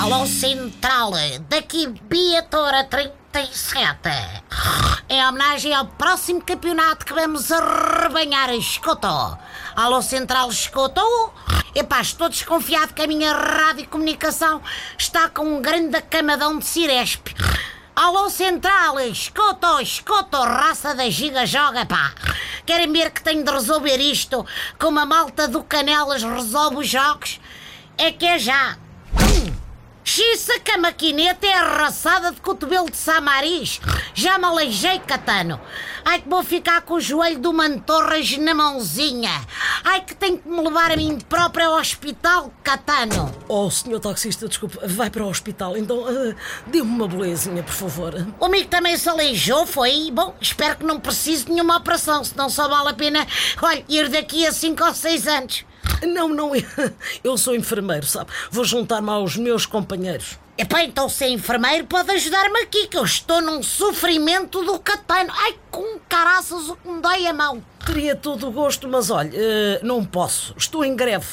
Alô Central, daqui Beatora 37. Em homenagem ao próximo campeonato que vamos arrebanhar, escutou? Alô Central, escutou? Epá, estou desconfiado que a minha rádio comunicação está com um grande camadão de Ciresp. Alô Central, escuta, escuta, raça da giga joga, pá. Querem ver que tenho de resolver isto como a malta do Canelas resolve os jogos? É que é já. Xiça que a maquineta é arraçada de cotovelo de Samaris. Já me aleijei, Catano. Ai que vou ficar com o joelho do Mantorras na mãozinha. Ai que tenho que me levar a mim próprio ao hospital, Catano. Oh, senhor taxista, desculpe, vai para o hospital, então ah, dê-me uma bolezinha, por favor. O amigo também se aleijou, foi? Bom, espero que não precise de nenhuma operação, senão só vale a pena, olha, ir daqui a 5 ou 6 anos. Não, não, eu sou enfermeiro, sabe? Vou juntar-me aos meus companheiros. Epá, então ser enfermeiro pode ajudar-me aqui, que eu estou num sofrimento do catano. Ai, com caraças o que me dói a mão. Teria todo o gosto, mas olha, eh, não posso. Estou em greve.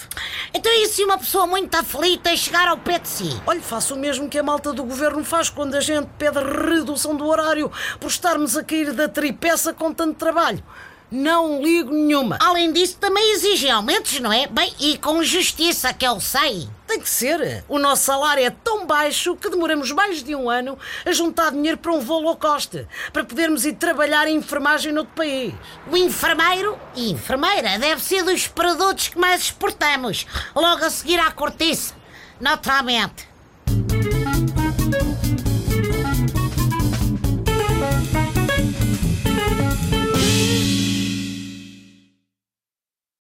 Então e se uma pessoa muito aflita chegar ao pé de si? Olha, faço o mesmo que a malta do governo faz quando a gente pede redução do horário por estarmos a cair da tripeça com tanto trabalho. Não ligo nenhuma. Além disso, também exigem aumentos, não é? Bem, e com justiça, que eu sei. Tem que ser. O nosso salário é tão baixo que demoramos mais de um ano a juntar dinheiro para um voo low cost, para podermos ir trabalhar em enfermagem noutro país. O enfermeiro e enfermeira deve ser dos produtos que mais exportamos, logo a seguir à cortiça. Naturalmente.